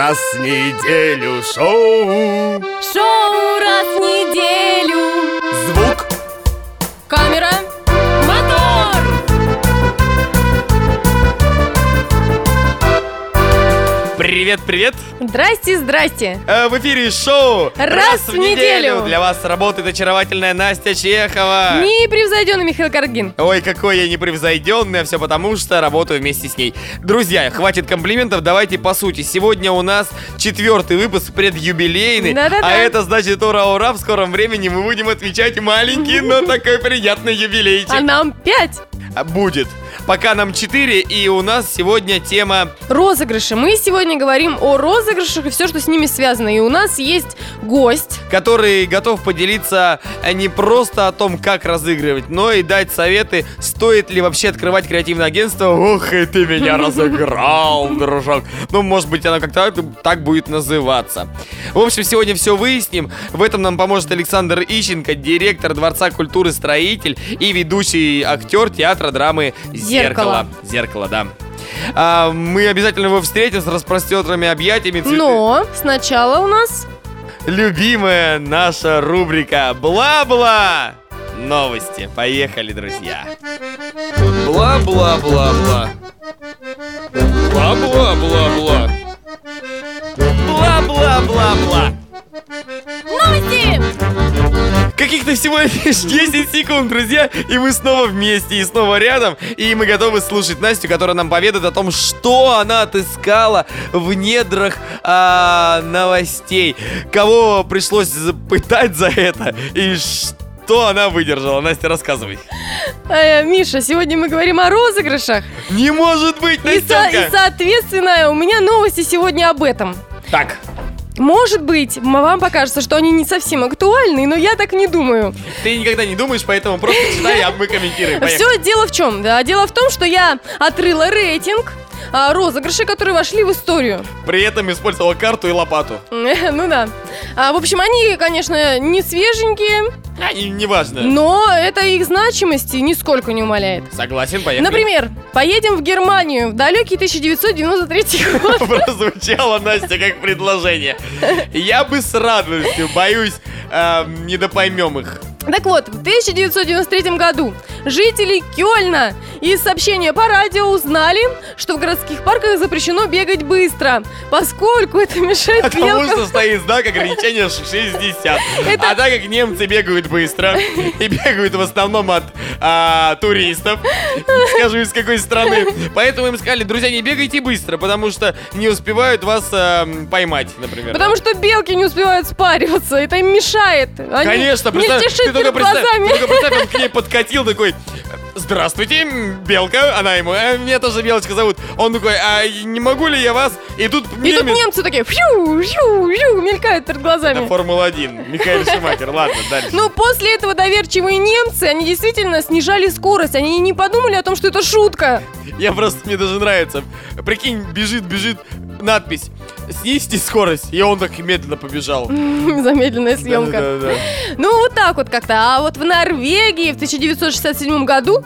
раз в неделю шоу. Шоу раз в неделю. Звук. Камера. Привет, привет. Здрасте, здрасте. Э, В эфире шоу Раз в неделю. Для вас работает очаровательная Настя Чехова. Непревзойденный Михаил Каргин. Ой, какой я непревзойденный, а все потому, что работаю вместе с ней. Друзья, хватит комплиментов, давайте по сути. Сегодня у нас четвертый выпуск предюбилейный, Да-да-да. а это значит ура-ура, в скором времени мы будем отвечать маленький, но такой приятный юбилейчик. А нам пять. А, Будет. Пока нам 4, и у нас сегодня тема... Розыгрыши. Мы сегодня говорим о розыгрышах и все, что с ними связано. И у нас есть гость. который готов поделиться э, не просто о том, как разыгрывать, но и дать советы, стоит ли вообще открывать креативное агентство. Ох, и ты меня разыграл, дружок. Ну, может быть, оно как-то так будет называться. В общем, сегодня все выясним. В этом нам поможет Александр Ищенко, директор Дворца культуры «Строитель» и ведущий актер театра драмы «Зеркало». «Зеркало». «Зеркало», да. А, мы обязательно его встретим с распростертыми объятиями. цветы- Но сначала у нас... Любимая наша рубрика «Бла-бла». Новости. Поехали, друзья. Бла-бла-бла-бла. Бла-бла-бла-бла. Бла-бла-бла-бла. Новости! Каких-то всего лишь 10 секунд, друзья, и мы снова вместе, и снова рядом, и мы готовы слушать Настю, которая нам поведает о том, что она отыскала в недрах а, новостей, кого пришлось пытать за это, и что она выдержала. Настя, рассказывай. Э, Миша, сегодня мы говорим о розыгрышах. Не может быть, И, со- и, соответственно, у меня новости сегодня об этом. Так, Может быть, вам покажется, что они не совсем актуальны, но я так не думаю. ты никогда не думаешь, поэтому просто читай, а мы комментируем. Все дело в чем? Да, дело в том, что я отрыла рейтинг а, розыгрышей, которые вошли в историю. При этом использовала карту и лопату. Ну да. А, в общем, они, конечно, не свеженькие, А, и неважно. но это их значимости нисколько не умаляет. Согласен, поехали. Например, поедем в Германию в далекий 1993 год. Прозвучало, Настя, как предложение. Я бы с радостью, боюсь, эм, недопоймем их. Так вот, в 1993 году жители Кёльна из сообщения по радио узнали, что в городских парках запрещено бегать быстро, поскольку это мешает Потому белкам. что стоит знак ограничения 60. Это- А так как немцы бегают быстро и бегают в основном от а, туристов, скажу из какой страны, поэтому им сказали, друзья, не бегайте быстро, потому что не успевают вас эм, поймать, например. Потому что белки не успевают спариваться, это им мешает. Они Конечно, не представь, ты только представь, только представь, он к ней подкатил такой, здравствуйте, Белка, она ему, «Э, меня тоже Белочка зовут. Он такой, а не могу ли я вас? И тут И тут немец- немцы такие фью, фью, фью, мелькают перед Это глазами. Формула-1, Михаил Шумахер, ладно, дальше. Ну, после этого доверчивые немцы, они действительно снижали скорость. Они не подумали о том, что это шутка. Я просто, мне даже нравится. Прикинь, бежит, бежит, надпись, снизьте скорость, и он так медленно побежал. Замедленная съемка. Да-да-да. Ну, вот так вот как-то. А вот в Норвегии в 1967 году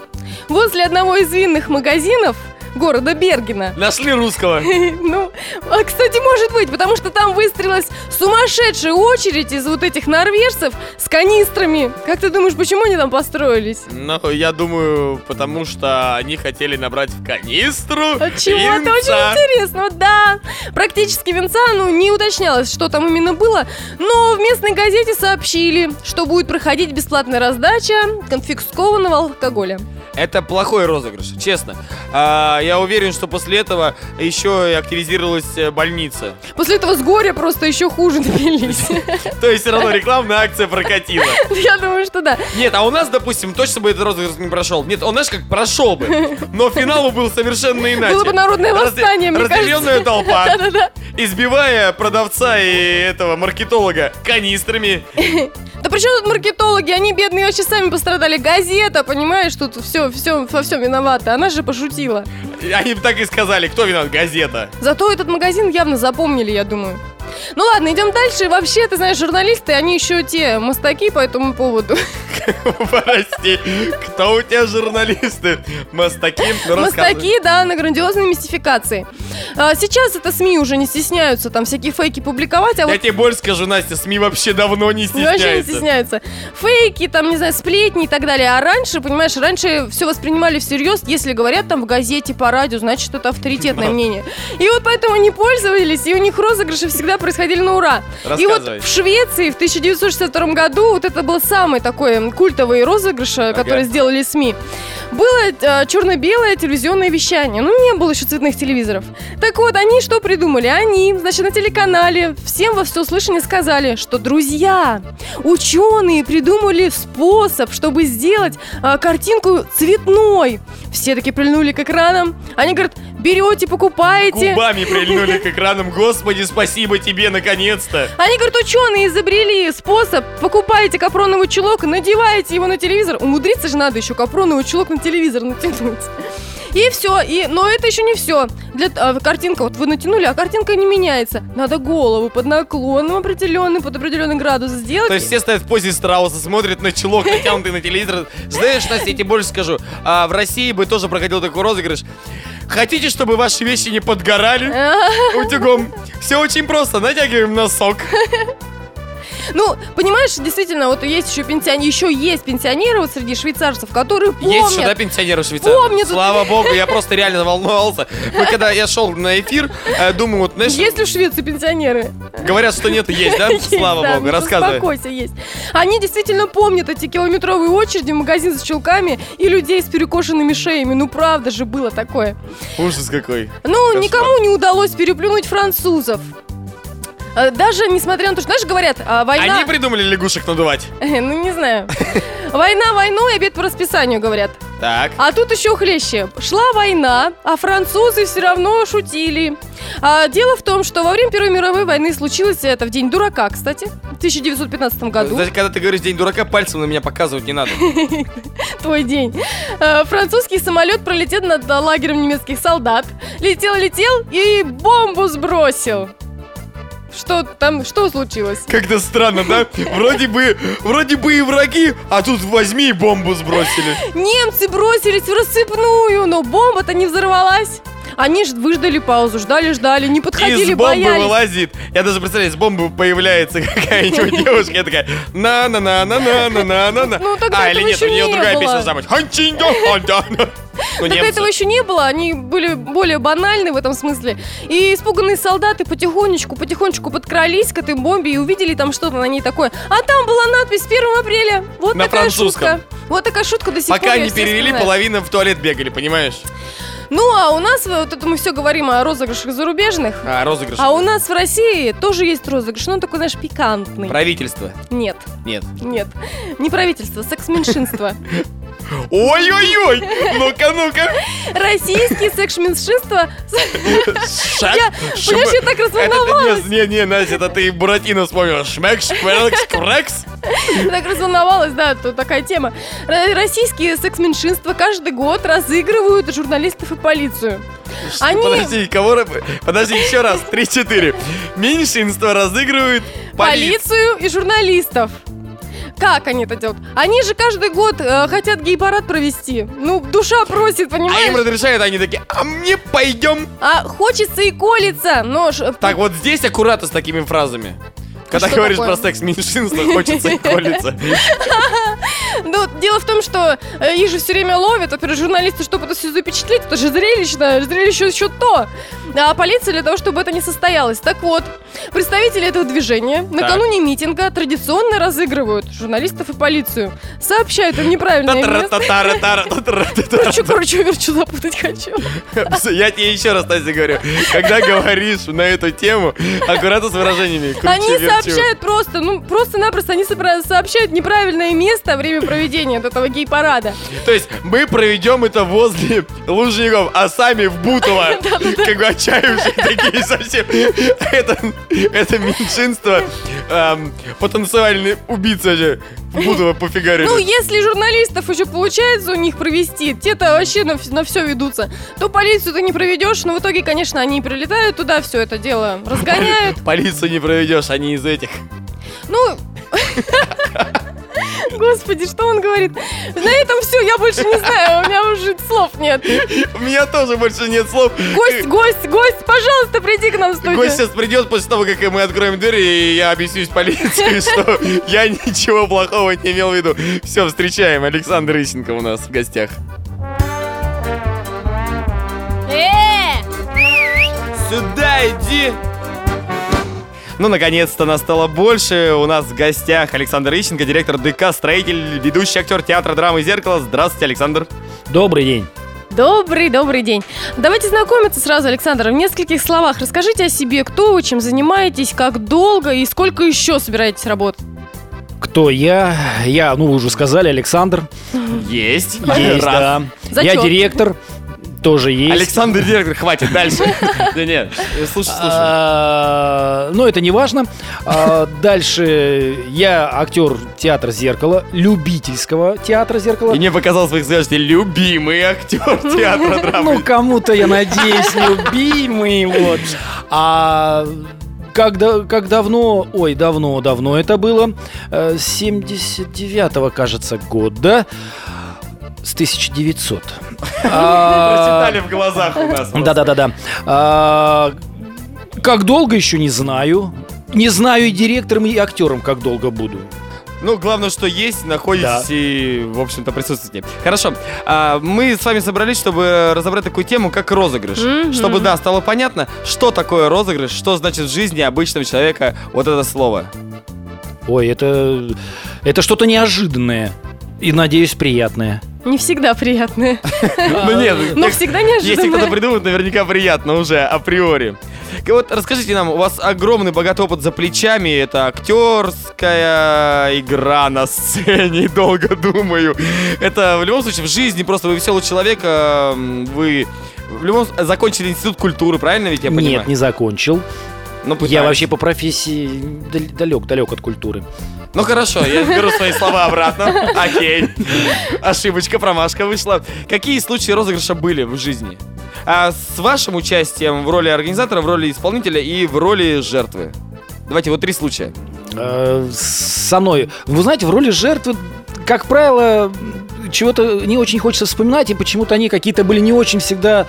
возле одного из винных магазинов города Бергена Нашли русского. Ну, а, кстати, может быть, потому что там выстроилась сумасшедшая очередь из вот этих норвежцев с канистрами. Как ты думаешь, почему они там построились? Ну, я думаю, потому что они хотели набрать в канистру От чего-то винца. очень интересно, да. Практически венца, ну, не уточнялось, что там именно было, но в местной газете сообщили, что будет проходить бесплатная раздача конфискованного алкоголя. Это плохой розыгрыш, честно. А, я уверен, что после этого еще и активизировалась э, больница. После этого с горя просто еще хуже напились. То есть все равно рекламная акция прокатила. Я думаю, что да. Нет, а у нас, допустим, точно бы этот розыгрыш не прошел. Нет, он, знаешь, как прошел бы. Но финал был совершенно иначе. Было бы народное восстание, мне Разделенная толпа, избивая продавца и этого маркетолога канистрами. Да при чем тут маркетологи? Они бедные вообще сами пострадали. Газета, понимаешь, тут все, все, во всем виновата. Она же пошутила. Они бы так и сказали, кто виноват, газета. Зато этот магазин явно запомнили, я думаю. Ну ладно, идем дальше. Вообще, ты знаешь, журналисты, они еще те мастаки по этому поводу. Прости, кто у тебя журналисты? Мастаки? Ну. Мастаки, да, на грандиозной мистификации. А, сейчас это СМИ уже не стесняются там всякие фейки публиковать, а Я тебе больше скажу, Настя, СМИ вообще давно не Ну, Вообще не стесняются. стесняются. Фейки, там, не знаю, сплетни и так далее. А раньше, понимаешь, раньше все воспринимали всерьез. Если говорят там в газете, по радио, значит, это авторитетное мнение. И вот поэтому они пользовались, и у них розыгрыши всегда происходили на ура. И вот в Швеции в 1962 году вот это был самый такой культовый розыгрыш, э, который сделали СМИ. Было э, черно-белое телевизионное вещание. Ну, не было еще цветных телевизоров. Так вот, они что придумали? Они, значит, на телеканале всем во всеуслышание сказали, что, друзья, ученые придумали способ, чтобы сделать э, картинку цветной. Все таки прильнули к экранам. Они говорят, берете, покупаете. Губами прильнули к экранам. Господи, спасибо тебе, наконец-то. Они, говорят, ученые изобрели способ. Покупаете капроновый чулок, надеваете его на телевизор. Умудриться же надо еще капроновый чулок на телевизор натянуть. И все, и, но это еще не все. Для, а, картинка, вот вы натянули, а картинка не меняется. Надо голову под наклоном определенный, под определенный градус сделать. То есть все стоят в позе страуса, смотрят на чулок, натянутый на телевизор. Знаешь, Настя, я тебе больше скажу. А, в России бы тоже проходил такой розыгрыш. Хотите, чтобы ваши вещи не подгорали утюгом? Все очень просто. Натягиваем носок. Ну, понимаешь, действительно, вот есть еще пенсионеры, еще есть пенсионеры вот среди швейцарцев, которые помнят. Есть еще, да, пенсионеры в Швейцарии? Помнят. Слава богу, я просто реально волновался. Мы когда я шел на эфир, э, думаю, вот, знаешь, Есть ли в Швеции пенсионеры? говорят, что нет, есть, да? Есть, Слава да, богу, ну, рассказывай. Успокойся, есть. Они действительно помнят эти километровые очереди в магазин с чулками и людей с перекошенными шеями. Ну, правда же было такое. Ужас какой. Ну, Кошмар. никому не удалось переплюнуть французов. Э, Даже несмотря на то, что, знаешь, говорят, а, война... Они придумали лягушек надувать. Ну, не знаю. Война войной, обед по расписанию, говорят. Так. А тут еще хлеще. Шла война, а французы все равно шутили. А, дело в том, что во время Первой мировой войны случилось это в день дурака, кстати, в 1915 году. Знаете, когда ты говоришь день дурака, пальцем на меня показывать не надо. Твой день. А, французский самолет пролетел над лагерем немецких солдат. Летел, летел и бомбу сбросил. Что там, что случилось? Как-то странно, да? Вроде бы, вроде бы и враги, а тут возьми и бомбу сбросили. Немцы бросились в рассыпную, но бомба-то не взорвалась. Они ж выждали паузу, ждали, ждали, не подходили, Из бомбы боялись. вылазит. Я даже представляю, из бомбы появляется какая-нибудь девушка, я такая на на на на на на на на на Ну, тогда А, или нет, у нее не другая было. песня забыть. Ханчинго, ханча. Ну, Так немцы. этого еще не было, они были более банальны в этом смысле. И испуганные солдаты потихонечку, потихонечку подкрались к этой бомбе и увидели там что-то на ней такое. А там была надпись 1 апреля. Вот На такая французском. шутка. Вот такая шутка до сих пор. Пока не перевели, вспоминаю. половина в туалет бегали, понимаешь? Ну, а у нас, вот это мы все говорим о розыгрышах зарубежных. А, розыгрыш. А у нас в России тоже есть розыгрыш, но он такой, знаешь, пикантный. Правительство. Нет, Нет. нет. Не правительство, секс-меньшинство. Ой-ой-ой! Ну-ка, ну-ка! Российские секс-меньшинства... Я, понимаешь, я так разволновалась. Это, не, не, Настя, это ты Буратино вспомнил. Шмек, шкверкс, крекс. Так разволновалась, да, тут такая тема. Российские секс-меньшинства каждый год разыгрывают журналистов и полицию. Они- Подожди, кого... Подожди, еще раз. Три-четыре. Меньшинство разыгрывает полицию. Полицию и журналистов. Как они это делают? Они же каждый год э, хотят гей-парад провести. Ну, душа просит, А им понимаешь? разрешают, они такие, а мне пойдем. А хочется и колется, но... ж- Так, вот здесь аккуратно с такими фразами. Когда что говоришь такое? про секс меньшинства, хочется и колется. Ну, дело в том, что э, их же все время ловят, во-первых, журналисты, чтобы это все запечатлеть, это же зрелищно, зрелище еще то. А полиция для того, чтобы это не состоялось. Так вот, представители этого движения накануне митинга традиционно разыгрывают журналистов и полицию. Сообщают им неправильное место. Короче, короче, верчу запутать хочу. Я тебе еще раз, Настя, говорю, когда говоришь на эту тему, аккуратно с выражениями. Они. Сообщают просто, ну, просто-напросто они сообщают неправильное место, время проведения вот этого гей-парада. То есть мы проведем это возле Лужников, а сами в Бутово, как бы отчаявшие такие совсем. Это, это меньшинство, эм, потенциальный убийца же в Бутово пофигарили. Ну, если журналистов еще получается у них провести, те-то вообще на, все ведутся, то полицию ты не проведешь, но в итоге, конечно, они прилетают туда, все это дело разгоняют. Полицию не проведешь, они из этих. Ну, Господи, что он говорит? На этом все, я больше не знаю, у меня уже слов нет. У меня тоже больше нет слов. Гость, гость, гость, пожалуйста, приди к нам в студию. Гость сейчас придет после того, как мы откроем дверь, и я объяснюсь полиции, что я ничего плохого не имел в виду. Все, встречаем. Александр Ищенко у нас в гостях. Э! Сюда иди! Ну, наконец-то нас стало больше. У нас в гостях Александр Ищенко, директор ДК, строитель, ведущий актер театра драмы «Зеркало». Здравствуйте, Александр. Добрый день. Добрый, добрый день. Давайте знакомиться сразу, Александр. В нескольких словах расскажите о себе, кто вы, чем занимаетесь, как долго и сколько еще собираетесь работать. Кто я? Я, ну, вы уже сказали, Александр. Есть. Есть, Раз. да. Зачет. Я директор, тоже есть. Александр директор, хватит, дальше. Да нет, слушай, слушай. А, Но это не важно. А, Дальше я актер театра «Зеркало», любительского театра «Зеркало». И не показал своих звезд, любимый актер театра Ну, драмы. кому-то, я надеюсь, любимый, вот. А как, да- как давно, ой, давно, давно это было, э, 79-го, кажется, года, с 1900. А, Прочитали в глазах у нас. Да-да-да-да. А, Как долго еще не знаю. Не знаю и директором, и актером, как долго буду. Ну, главное, что есть, находитесь Да. и, в общем-то, присутствуете. Хорошо. А, мы с вами собрались, чтобы разобрать такую тему, как розыгрыш. Мгм. Чтобы, да, стало понятно, что такое розыгрыш, что значит в жизни обычного человека вот это слово. Ой, это, это что-то неожиданное. И, надеюсь, приятное. Не всегда приятные, Ну нет, но всегда если кто-то придумает, наверняка приятно уже априори. Вот расскажите нам, у вас огромный богатый опыт за плечами, это актерская игра на сцене, долго думаю. Это в любом случае в жизни просто вы веселый человек, э, вы в любом закончили институт культуры, правильно ведь я понимаю? Нет, не закончил. Ну, Я вообще по профессии далек, далек от культуры. Ну хорошо, я беру свои слова обратно. Окей. Ошибочка, промашка вышла. Какие случаи розыгрыша были в жизни? А с вашим участием в роли организатора, в роли исполнителя и в роли жертвы. Давайте вот три случая. Э, Со мной. Вы знаете, в роли жертвы, как правило, чего-то не очень хочется вспоминать, и почему-то они какие-то были не очень всегда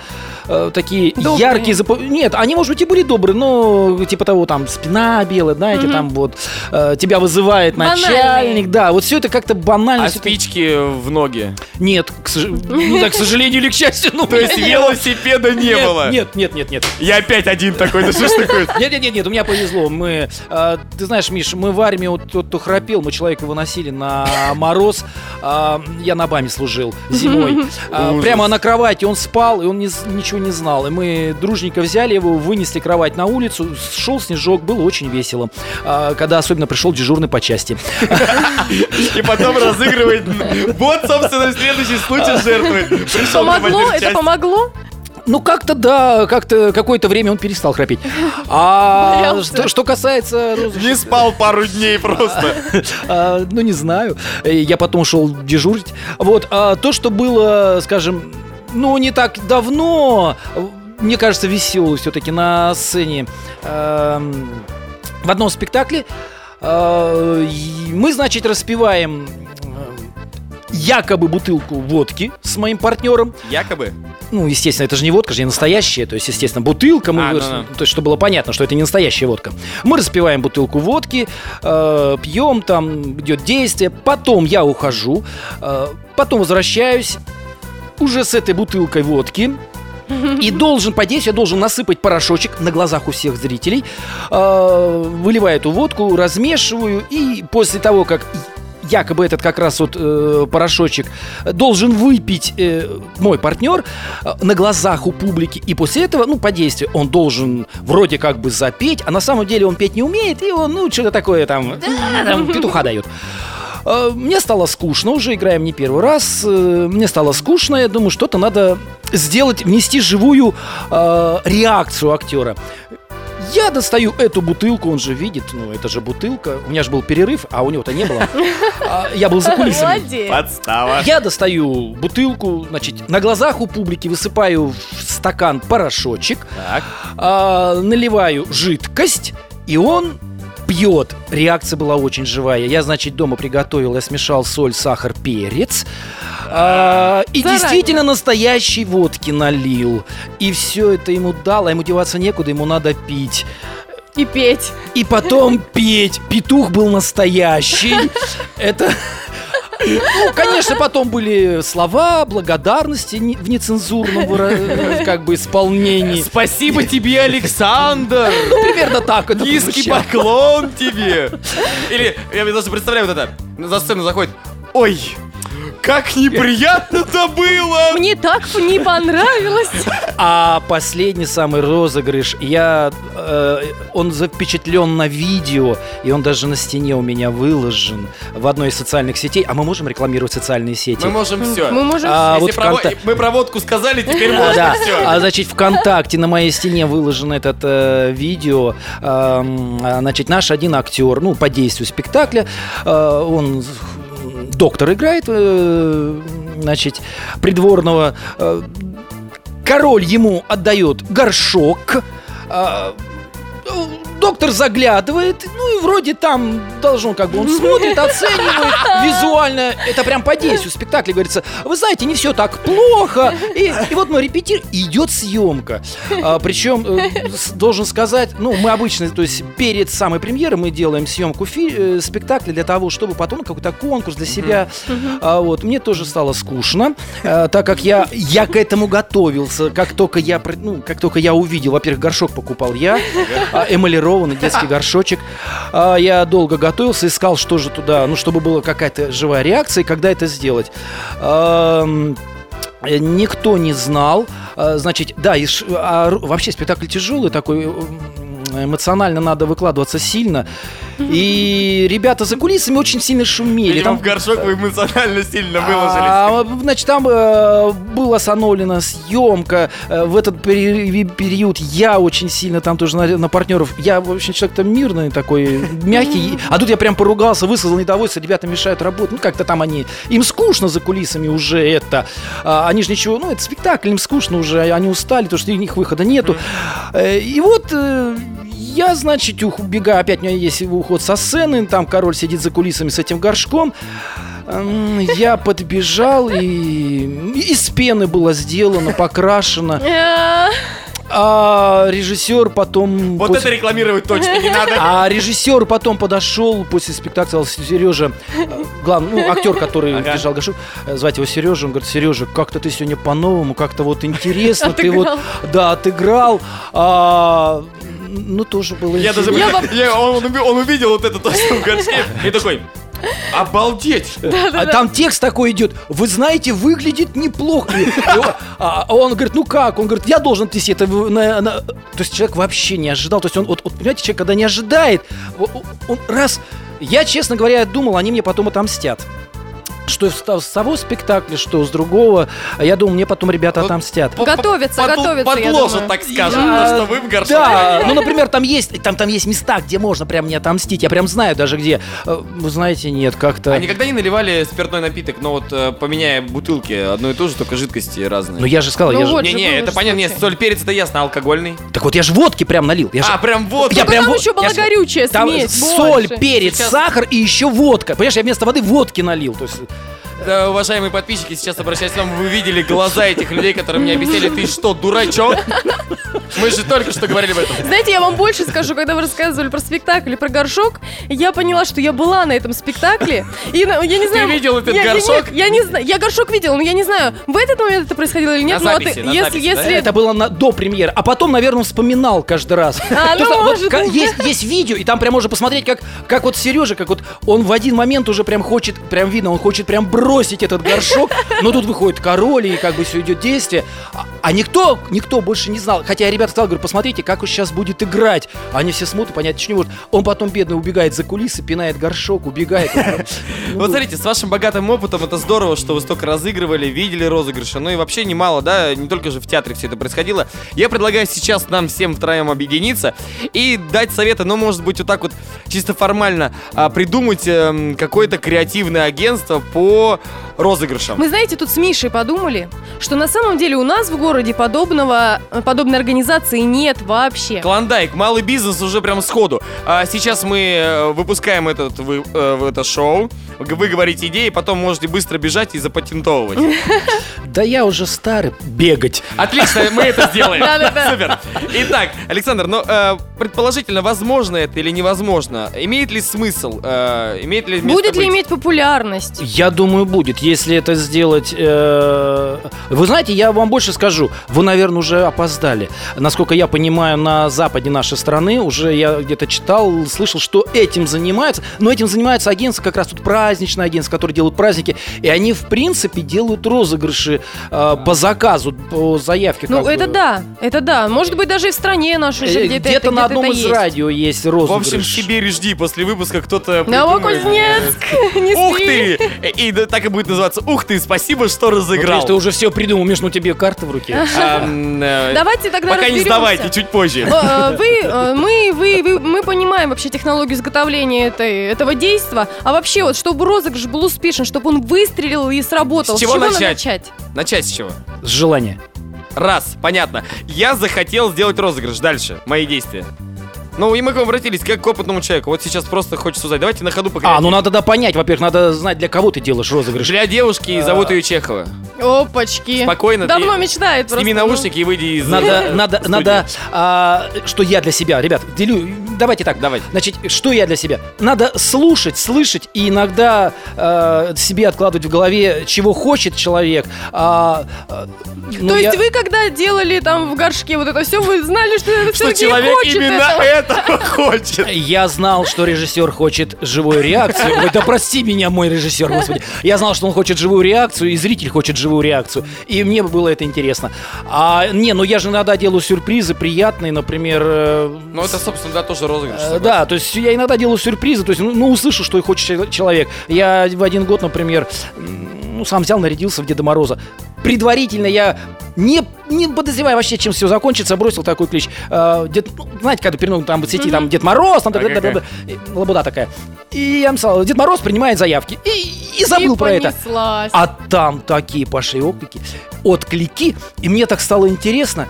э, такие Добрые. яркие. запо- Нет, они, может быть, и были добрые, но типа того, там, спина белая, знаете, Мгм. там вот э, тебя вызывает Банальные. начальник, да, вот все это как-то банально. А всё это- спички в ноги? Нет, к, сож- не знаю, к сожалению или к счастью, ну, То есть велосипеда не было? Нет, нет, нет, нет. Я опять один такой, да что ж такое? Нет, нет, нет, нет, у меня повезло. Мы, э, ты знаешь, Миш, мы в армии, вот тот, кто храпел, мы человека выносили на мороз. А, я на БАМе служил зимой. А, прямо на кровати он спал, и он не ничего не знал. И мы дружненько взяли его, вынесли кровать на улицу, шел снежок, было очень весело. А, когда особенно пришел дежурный по части. И потом разыгрывает. Вот, собственно, следующий случай жертвы. Помогло? Это помогло? Ну, как-то да, как-то какое-то время он перестал храпеть. А что, что касается розыгрыша- Не спал пару дней просто. А, ну, не знаю. Э, Я потом шел дежурить. Вот, а то, что было, скажем, ну, не так давно, мне кажется, веселый все-таки на сцене эм, в одном спектакле. э, мы, значит, распиваем э, якобы бутылку водки с моим партнером. Якобы. Ну, естественно, это же не водка, же не настоящая. То есть, естественно, бутылка. Мы А, вырос- ну-ну. То есть, чтобы было понятно, что это не настоящая водка. Мы распиваем бутылку водки, э, пьем, там идет действие. Потом я ухожу, э, потом возвращаюсь уже с этой бутылкой водки. И должен по действию, я должен насыпать порошочек на глазах у всех зрителей. Э, выливаю эту водку, размешиваю. И после того, как якобы этот как раз вот э, порошочек должен выпить э, мой партнер э, на глазах у публики. И после этого, ну, по действию, он должен вроде как бы запеть, а на самом деле он петь не умеет, и он, ну, что-то такое там, там петуха дает. Э, Мне стало скучно, уже играем не первый раз. э, Мне стало скучно, я думаю, что-то надо сделать, внести живую э, реакцию актера. Я достаю эту бутылку, он же видит, ну это же бутылка. У меня же был перерыв, а у него-то не было. А, Я был за кулисами. Подстава. Я достаю бутылку, значит, на глазах у публики высыпаю в стакан порошочек, а, наливаю жидкость, и он пьет. Реакция была очень живая. Я, значит, дома приготовил, я смешал соль, сахар, перец. А, и Заранее. действительно настоящей водки налил. И все это ему дал, а ему деваться некуда, ему надо пить. И петь. И потом петь. Петух был настоящий. Это... Ну, конечно, потом были слова благодарности в нецензурном выра- как бы исполнении. Спасибо тебе, Александр! Примерно так это Низкий поклон тебе! Или, я даже представляю вот это, за сцену заходит, ой, как неприятно-то было! Мне так не понравилось. А последний самый розыгрыш, я, э, он запечатлен на видео, и он даже на стене у меня выложен в одной из социальных сетей. А мы можем рекламировать социальные сети? Мы можем все. Мы можем... А, вот Если прово- ВКонтак- мы проводку сказали, теперь можно да. все. А, значит, ВКонтакте на моей стене выложено этот э, видео. А, значит, наш один актер, ну, по действию спектакля, э, он доктор играет, э, значит, придворного. э, король ему отдает горшок. э, Доктор заглядывает, ну и вроде там должен, как бы он смотрит, оценивает визуально. Это прям по действию спектакля говорится. Вы знаете, не все так плохо. И, и вот мы репетируем, идет съемка. А, причем, э, должен сказать, ну, мы обычно, то есть перед самой премьерой мы делаем съемку фи- э, спектакля для того, чтобы потом какой-то конкурс для себя. А, вот, мне тоже стало скучно, э, так как я, я к этому готовился. Как только я, ну, как только я увидел, во-первых, горшок покупал я, а, эмалированный детский горшочек. А, Я долго готовился, искал, что же туда, ну, чтобы была какая-то живая реакция, и когда это сделать. Никто не знал. А, Значит, да, и а вообще спектакль тяжелый такой. Эмоционально надо выкладываться сильно. И ребята за кулисами очень сильно шумели. Видимо, Там в горшок вы эмоционально сильно выложились. а, значит, там э, была остановлена съемка. Э, в этот пери- период я очень сильно там тоже на, на партнеров. Я, в общем, человек-то мирный такой, мягкий. А тут я прям поругался, высказал недовольство. Ребята мешают работать. Ну, как-то там они... Им скучно за кулисами уже это. А, они же ничего... Ну, это спектакль, им скучно уже. Они устали, потому что у них выхода нету. Э, И вот... я, значит, ух- убегаю, опять у меня есть уход со сцены, там король сидит за кулисами с этим горшком. Я подбежал, и из пены было сделано, покрашено. Э, А режиссер потом... Вот после- это рекламировать точно не надо. А режиссер потом подошел после спектакля, сказал, Сережа, главный, ну, актер, который Ага. держал горшок, э, звать его Сережа, он говорит, Сережа, как-то ты сегодня по-новому, как-то вот интересно, ты вот, Отыграл. да, отыграл, А, ну, тоже было Я даже... Я я- он, он увидел вот это точно в горшке и такой... Обалдеть! А там текст такой идет, вы знаете, выглядит неплохо. Он- А он говорит, ну как? Он говорит, я должен отвести это на- на-». То есть человек вообще не ожидал. То есть он, вот, вот, понимаете, человек, когда не ожидает, он раз... Я, честно говоря, думал, они мне потом отомстят. Что с того- спектакля, что с другого. А Я думал, мне потом ребята Вот отомстят. Готовятся, Подл- готовятся, Подложат, думаю. так скажем, что вы в горшок. Да, ну, например, там есть, там, там есть места, где можно прям не отомстить. Я прям знаю даже где. Э, Вы знаете, нет, как-то... А никогда не наливали спиртной напиток, но вот э, поменяя бутылки, одно и то же, только жидкости разные? Ну я же сказал, Ну я же... вот. же Не-не, это понятно, нет, соль, перец, это ясно, алкогольный. Так вот я же водки прям налил. Я же... А, прям вот. Я прям там еще была горючая Там смесь. соль, перец, сахар и еще водка. Понимаешь, я вместо воды водки налил. То есть, Да, уважаемые подписчики, сейчас обращаюсь к вам, вы видели глаза этих людей, которые мне объяснили, ты что, дурачок? Мы же только что говорили об этом. Знаете, я вам больше скажу, когда вы рассказывали про спектакль и про горшок, я поняла, что я была на этом спектакле. И я не знаю. видел этот я, я- горшок? нет, Я, не знаю. Я горшок видела, но я не знаю, в этот момент это происходило или нет. На но вот записи, на если, записи, да? если это было на- до премьеры. А потом, наверное, вспоминал каждый раз. А, ну, есть, вот может быть. есть, есть видео, и там прям можно посмотреть, как, как вот Сережа, как вот он в один момент уже прям хочет, прям видно, он хочет прям бросить этот горшок, но тут выходит король, и как бы все идет действие. А, а никто, никто больше не знал. Хотя я ребята сказал, говорю, посмотрите, как он сейчас будет играть. Они все смотрят, понятно, что не может. Он потом, бедный, убегает за кулисы, пинает горшок, убегает. Вот смотрите, с вашим богатым опытом это здорово, что вы столько разыгрывали, видели розыгрыши, ну и вообще немало, да, не только же в театре все это происходило. Я предлагаю сейчас нам всем втроем объединиться и дать советы, ну, может быть, вот так вот чисто формально а, придумать эм, какое-то креативное агентство по Yeah. Розыгрышам. Мы, знаете, тут с Мишей подумали, что на самом деле у нас в городе подобного, э, подобной организации нет вообще. Клондайк, малый бизнес уже прям сходу. А сейчас мы э, выпускаем этот, вы, э, это шоу. Вы говорите идеи, потом можете быстро бежать и запатентовывать. Да я уже старый бегать. Отлично, мы это сделаем. Супер. Итак, Александр, ну, предположительно, возможно это или невозможно? Имеет ли смысл? Имеет ли Будет ли иметь популярность? Я думаю, будет, если это сделать. э, Вы знаете, я вам больше скажу. Вы, наверное, уже опоздали. Насколько я понимаю, на западе нашей страны уже я где-то читал, слышал, что этим занимаются. Но этим занимаются агентства, как раз тут праздничные агентства, которые делают праздники. И они, в принципе, делают розыгрыши э, по заказу, по заявке. Ну, это бы. да, это да. Может быть, даже и в стране нашей же Э, где-то Где-то на одном из есть. радио есть В розыгрыш. общем, Сибирь жди, после выпуска кто-то Новокузнецк, не Ух ты! И да, так и будет называться. Ух ты, спасибо, что разыграл. ты уже все придумал, Миш, ну тебе карта в руке. Э, Давайте тогда Пока не сдавайте, чуть позже. Э, Вы, э, мы, вы, вы- мы понимаем вообще технологию изготовления этой, этого действа. А вообще, вот, чтобы розыгрыш был успешен, чтобы он выстрелил и сработал, С чего начать? Начать с чего? С желания. Раз, понятно. Я захотел сделать розыгрыш. Дальше. Мои действия. Ну, и мы к вам обратились как к опытному человеку. Вот сейчас просто хочется узнать. Давайте на ходу А, поговорим. ну надо да понять, во-первых, надо знать, для кого ты делаешь розыгрыш. Для девушки и зовут ее Чехова. Опачки. Спокойно, Давно ты мечтает просто. Сними ну. наушники и выйди из... Надо, надо, студии. надо, а, что я для себя, ребят, делю, давайте так, Давайте. Значит, что я для себя? Надо слушать, слышать и иногда э, себе откладывать в голове, чего хочет человек. А, а, ну, То я- есть вы, когда делали там в горшке вот это все, вы знали, что это Что Сергей человек хочет именно? Этого хочет. Я знал, что режиссер хочет живую реакцию. Ой, да прости меня, мой режиссер, господи. Я знал, что он хочет живую реакцию, и зритель хочет живую реакцию. И мне было это интересно. А, не, ну я же иногда делаю сюрпризы приятные, например... э, Ну, это, собственно, да, тоже розыгрыш. Э, Да, то есть я иногда делаю сюрпризы, то есть, ну, ну, услышу, что хочет чел- человек. Я в один год, например, ну, сам взял, нарядился в Деда Мороза. Предварительно я, не, не подозревая вообще, чем все закончится, бросил такой клич. Э, Дед, ну, знаете, когда перед там сети, там Дед Мороз, там, Ага, и лабуда такая. И я написал, Дед Мороз принимает заявки. И, и забыл И про это. понеслась. А там такие пошли отклики, отклики, и мне так стало интересно.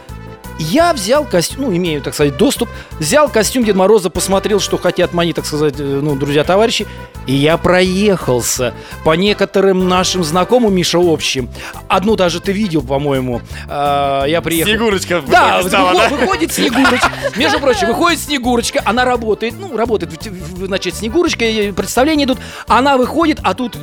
Я взял костюм, ну, имею, так сказать, доступ, взял костюм Деда Мороза, посмотрел, что хотят мои, так сказать, э, ну, друзья-товарищи, и я проехался по некоторым нашим знакомым, Миша, общим. Одну даже ты видел, по-моему. А, Я приехал. Снегурочка Да, итоге стала, выход- да? выходит Снегурочка. Между прочим, выходит Снегурочка, она работает, ну, работает, значит, Снегурочка, представления идут, она выходит, а тут,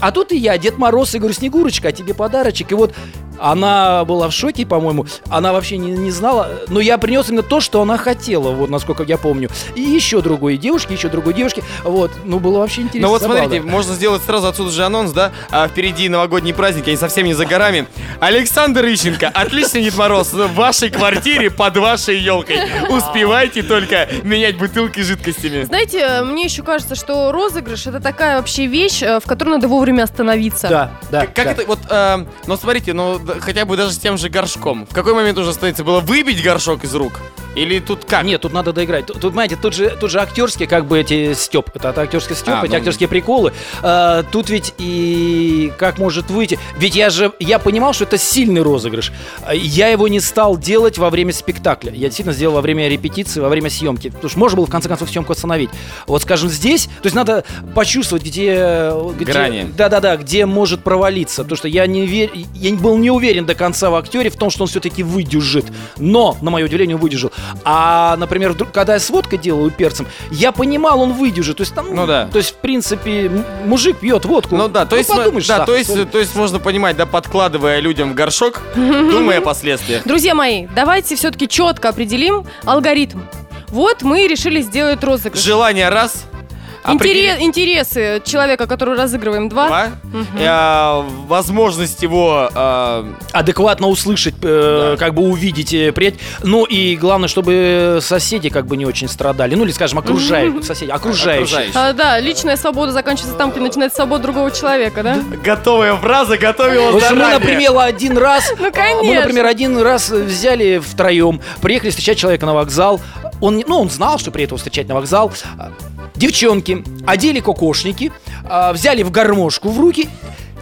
а тут и я, Дед Мороз, и говорю, Снегурочка, а тебе подарочек, и вот она была в шоке, по-моему, она вообще не, не знала, но я принес именно то, что она хотела, вот, насколько я помню, и еще другой девушке, еще другой девушке, вот, ну, было вообще интересно. Ну вот забавно. смотрите, можно сделать сразу отсюда же анонс, да? А впереди новогодние праздники, они совсем не за горами. Александр Ищенко, отличный Дед Мороз, в вашей квартире под вашей елкой. Успевайте только менять бутылки с жидкостями. Знаете, мне еще кажется, что розыгрыш это такая вообще вещь, э, в которой надо вовремя остановиться. Да, да. Как да. это, вот, э, ну смотрите, ну хотя бы даже с тем же горшком. В какой момент уже становится? Было выбить горшок из рук? Или тут как? Нет, тут надо доиграть. Тут, тут, знаете, тут же, тут же актерские, как бы эти степ. Это, это актерский степ, А, эти ну. актерские приколы. А, тут ведь и как может выйти. Ведь я же я понимал, что это сильный розыгрыш. А, Я его не стал делать во время спектакля. Я действительно сделал во время репетиции, во время съемки. Потому что можно было в конце концов съемку остановить. Вот скажем, здесь, то есть надо почувствовать, где. где Грани. Да-да-да, где может провалиться. Потому что я не вер... я был не уверен до конца в актере в том, что он все-таки выдержит. Но, на мое удивление, выдержал. А, например, вдруг, когда я с водкой делаю перцем, я понимал, он выдержит. То есть там, Ну да. То есть, в принципе, мужик пьет водку. Ну да, то есть, мы- подумаешь, да, сахар, то есть, соль. то есть можно понимать, да, подкладывая людям в горшок, думая о последствиях. Друзья мои, давайте все-таки четко определим алгоритм. Вот мы решили сделать розыгрыш. Желание раз. Интере- определи- Интересы человека, который разыгрываем, два. Два. Э, возможность его э, адекватно услышать, э, Да. как бы увидеть, принять. Ну и главное, чтобы соседи как бы не очень страдали. Ну или, скажем, окружающие соседи, окружающие. А, да, личная свобода заканчивается там, где начинается свобода другого человека, да? Готовая фраза, готовила общем, мы, например, один раз, Ну, мы, конечно. например, один раз взяли втроем, приехали встречать человека на вокзал. Он, не- ну, он знал, что приехал встречать на вокзал. Девчонки одели кокошники, а, взяли в гармошку в руки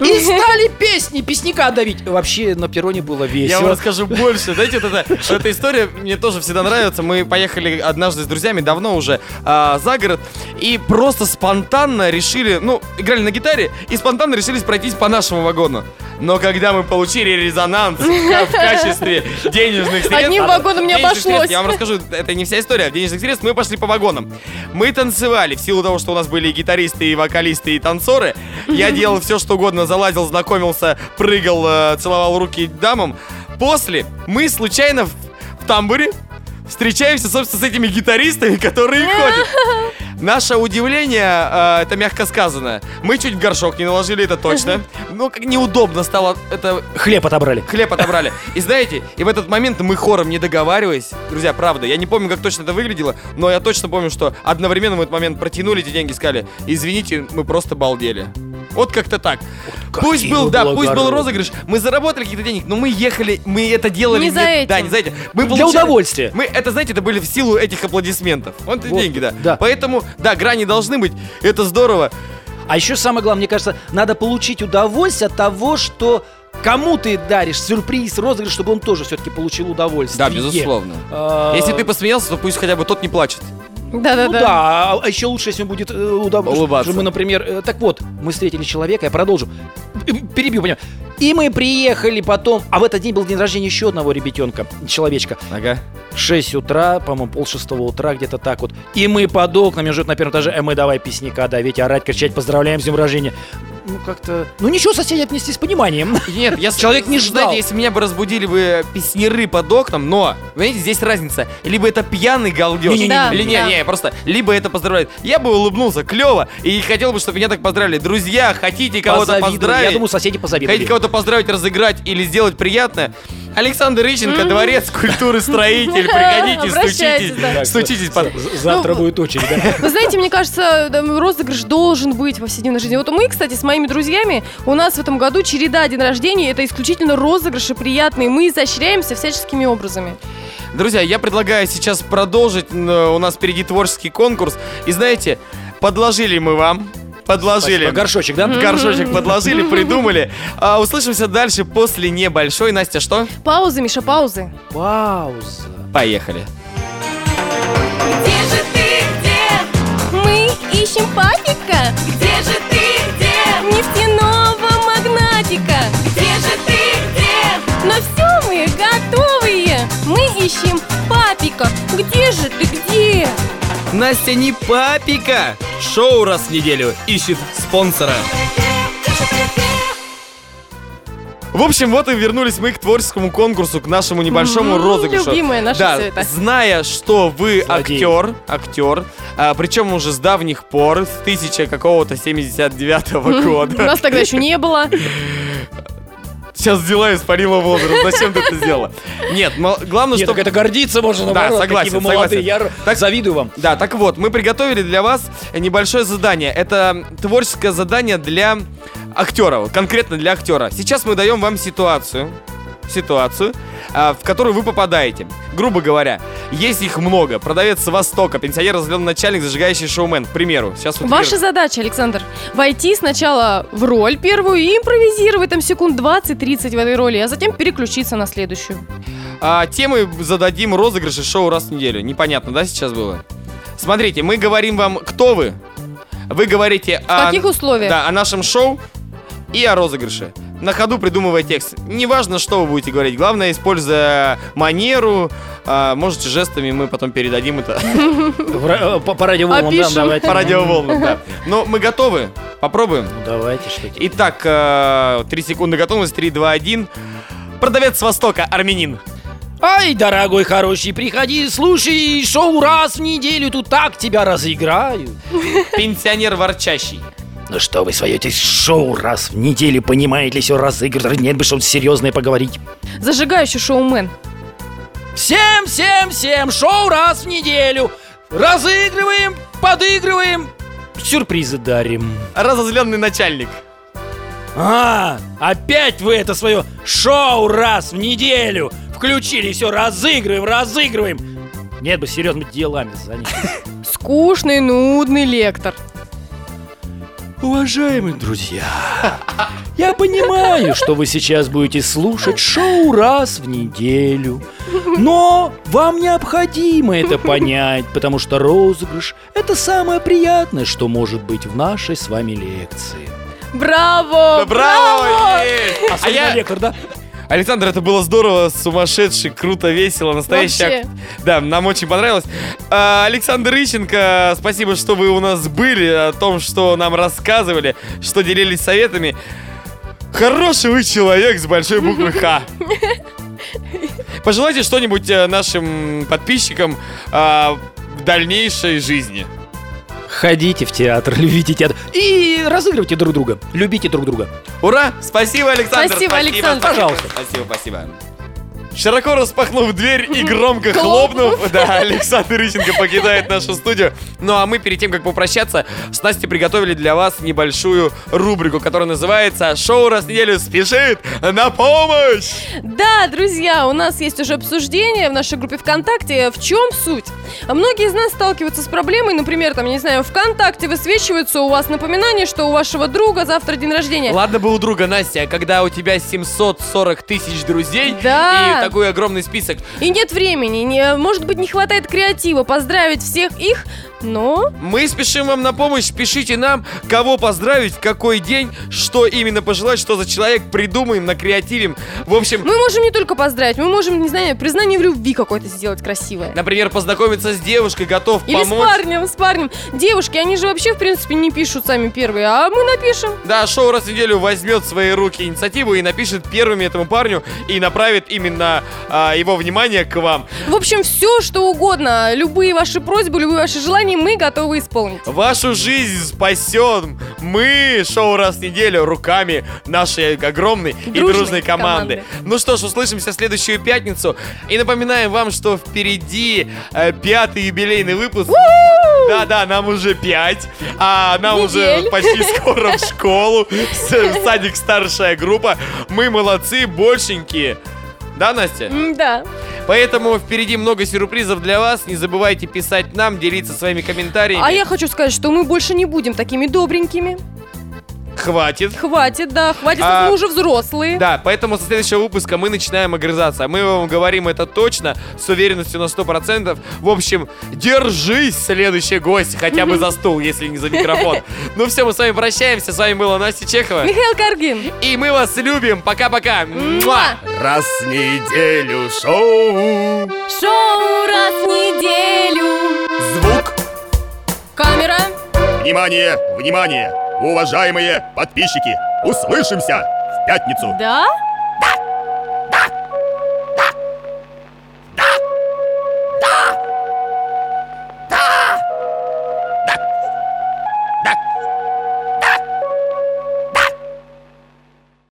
И стали песни, песняка давить. Вообще на перроне было Я весело. вам расскажу больше. Знаете, вот эта, вот эта история мне тоже всегда нравится. Мы поехали однажды с друзьями, давно уже, а, за город, и просто спонтанно решили, ну, играли на гитаре, и спонтанно решились пройтись по нашему вагону. Но когда мы получили резонанс в качестве денежных средств... Одним вагоном не обошлось. Я вам расскажу, это не вся история. Денежных средств мы пошли по вагонам. Мы танцевали, в силу того, что у нас были и гитаристы, и вокалисты, и танцоры. Я делал все, что угодно, залазил, знакомился, прыгал, э, целовал руки дамам. После мы случайно в, в тамбуре встречаемся, собственно, с этими гитаристами, которые ходят. Наше удивление, э, это мягко сказано. Мы чуть горшок не наложили, это точно. Ну, как неудобно стало это Хлеб отобрали. хлеб отобрали. И знаете, и в этот момент мы хором не договариваясь, друзья, правда, я не помню, как точно это выглядело, но я точно помню, что одновременно в этот момент протянули эти деньги и сказали, извините, мы просто балдели. Вот как-то так. Пусть какие был, да, пусть был розыгрыш, мы заработали какие-то денег, но мы ехали, мы это делали Не за этим. да, не за этим. Мы Для получали- удовольствия. Мы это, знаете, это были в силу этих аплодисментов. Вот Вот, деньги, да. да. Поэтому, да, грани должны быть. Это здорово. А еще самое главное, мне кажется, надо получить удовольствие от того, что кому ты даришь сюрприз, розыгрыш, чтобы он тоже все-таки получил удовольствие. А, Если ты посмеялся, то пусть хотя бы тот не плачет. Ну Да-да-да. да, а- а еще лучше, если он будет э, удовольствие. Улыбаться. Мы, например, э, так вот, мы встретили человека, я продолжу. Э, Перебью, понимаю. И мы приехали потом, а в этот день был день рождения еще одного ребятенка, человечка. Ага. 6 утра, по-моему, пол шестого утра, где-то так вот. И мы под окнами живут на первом этаже, а мы давай песняка давить, орать, кричать, поздравляем с днем рождения. Ну, как-то... Ну, ничего, соседи отнести с пониманием. Нет, я Человек не ждал. Если меня бы разбудили бы песнеры под окном, но, понимаете, здесь разница. Либо это пьяный галдеж, Да, или не, не, просто, либо это поздравляет. Я бы улыбнулся, клево, и хотел бы, чтобы меня так поздравили. Друзья, хотите кого-то поздравить? Я думаю, соседи позавидовали. Хотите кого-то поздравить, разыграть или сделать приятное? Александр Ищенко, Дворец культуры строитель. Приходите, стучитесь. Стучитесь. Завтра Ну, будет очередь, да? Вы знаете, мне кажется, розыгрыш должен быть во все дни жизни. Вот мы, кстати, с моими друзьями, у нас в этом году череда день рождения, это исключительно розыгрыши приятные. Мы изощряемся всяческими образами. Друзья, я предлагаю сейчас продолжить. У нас впереди творческий конкурс. И знаете, подложили мы вам. Подложили. Спасибо. Горшочек, да? Горшочек подложили, придумали. А, услышимся дальше после небольшой. Настя, что? Паузы, Миша, паузы. Пауза. Поехали. Где же ты, где? Мы ищем папика, Где же ты, где? нефтяного магнатика. Где же ты, где? Но все мы готовые. Мы ищем папика. Где же ты, где? Настя не папика. Шоу раз в неделю ищет спонсора. В общем, вот и вернулись мы к творческому конкурсу, к нашему небольшому розыгрышу. любимое наше да, всё это. зная, что вы Злодей. актер, актер, а, причем уже с давних пор, с тысяча какого-то 79 У года. нас тогда еще не было. Сейчас дела испарила возраст. Зачем ты это сделала? Нет, главное, что... это гордиться можно, Да, согласен, вы молодые, согласен. я Так- завидую вам. Да, так вот, мы приготовили для вас небольшое задание. Это творческое задание для актера, конкретно для актера. Сейчас мы даем вам ситуацию, ситуацию, а, в которую вы попадаете. Грубо говоря, есть их много. Продавец с Востока, пенсионер, разленный начальник, зажигающий шоумен, к примеру. Сейчас вот Ваша вер- задача, Александр, войти сначала в роль первую и импровизировать там секунд 20-30 в этой роли, а затем переключиться на следующую. А, темы зададим розыгрыши шоу раз в неделю. Непонятно, да, сейчас было? Смотрите, мы говорим вам, кто вы. Вы говорите В о... каких условиях? Да, о нашем шоу и о розыгрыше. На ходу придумывая текст. Неважно, что вы будете говорить. Главное, используя манеру, а, можете жестами, мы потом передадим это э, По, радиоволнам, да, давайте. по радиоволнам. да. Но мы готовы. Попробуем. Ну, Давайте, что. Итак, 3 секунды готовность. 3, 2, 1. Продавец с Востока, армянин. Ай, дорогой хороший, приходи, слушай шоу раз в неделю, тут так тебя разыграю. Пенсионер ворчащий. Ну что вы свое шоу раз в неделю, понимаете ли, все разыгрывать, нет бы что-то серьезное поговорить. Зажигающий шоумен. Всем, всем, всем, шоу раз в неделю. Разыгрываем, подыгрываем, сюрпризы дарим. Разозленный начальник. А, опять вы это свое шоу раз в неделю включили, все разыгрываем, разыгрываем. Нет бы серьезными делами занялись. Скучный, нудный лектор. Уважаемые друзья, Я понимаю, что вы сейчас будете слушать шоу раз в неделю. Но вам необходимо это понять, потому что розыгрыш – это самое приятное, что может быть в нашей с вами лекции. Браво! Браво! есть! А Особенно я... лектор, да? Александр, это было здорово, сумасшедше, круто, весело, настоящий Вообще. акт. Да, нам очень понравилось. А, Александр Ищенко, спасибо, что вы у нас были, о том, что нам рассказывали, что делились советами. Хороший вы человек с большой буквы Х. Пожелайте что-нибудь э, нашим подписчикам а, в дальнейшей жизни. Ходите в театр, любите театр и разыгрывайте друг друга. Любите друг друга. Ура! Спасибо, Александр! Спасибо, Александр. спасибо, Пожалуйста. Спасибо, спасибо. Широко распахнув дверь и громко Хлопнув. да, Александр Ищенко покидает нашу студию. Ну а мы перед тем, как попрощаться, с Настей приготовили для вас небольшую рубрику, которая называется «Шоу раз в неделю спешит на помощь!» Да, друзья, у нас есть уже обсуждение в нашей группе ВКонтакте. В чем суть? Многие из нас сталкиваются с проблемой, например, там, не знаю, ВКонтакте высвечивается у вас напоминание, что у вашего друга завтра день рождения. Ладно бы у друга Настя, когда у тебя 740 тысяч друзей Да. и такой огромный список, И нет времени, не, может быть, не хватает креатива поздравить всех их, но... Мы спешим вам на помощь. Пишите нам, кого поздравить, в какой день, что именно пожелать, что за человек придумаем, накреативим. В общем, Мы можем не только поздравить, мы можем, не знаю, признание в любви какое-то сделать красивое. например, познакомиться с девушкой, готов Или с помочь. парнем, с парнем. Девушки, они же вообще, в принципе, не пишут сами первые, а мы напишем. Да, шоу раз в неделю возьмет в свои руки инициативу и напишет первыми этому парню и направит именно а, его внимание к вам. В общем, все, что угодно, любые ваши просьбы, любые ваши желания мы готовы исполнить. Вашу жизнь спасем мы, шоу раз в неделю, руками нашей огромной и Дружной дружной команды. команды. Ну что ж, услышимся в следующую пятницу. И напоминаем вам, что впереди э, пятый юбилейный выпуск. Да-да, нам уже пять, а нам уже Недель. почти скоро в школу, садик старшая группа. Мы молодцы, большенькие. Да, Настя? Да. Поэтому впереди много сюрпризов для вас. Не забывайте писать нам, делиться своими комментариями. А я хочу сказать, что мы больше не будем такими добренькими. Хватит. Хватит, да, хватит, А, мы уже взрослые. Да, поэтому со следующего выпуска мы начинаем огрызаться. Мы вам говорим это точно, с уверенностью на 100%. В общем, держись, следующий гость, хотя бы за стул, если не за микрофон. Ну все, мы с вами прощаемся. С вами была Настя Чехова. Михаил Каргин. И мы вас любим. Пока-пока. Раз в неделю шоу. Шоу раз в неделю. Звук. Камера. Внимание, внимание, уважаемые подписчики! Услышимся в пятницу! Да?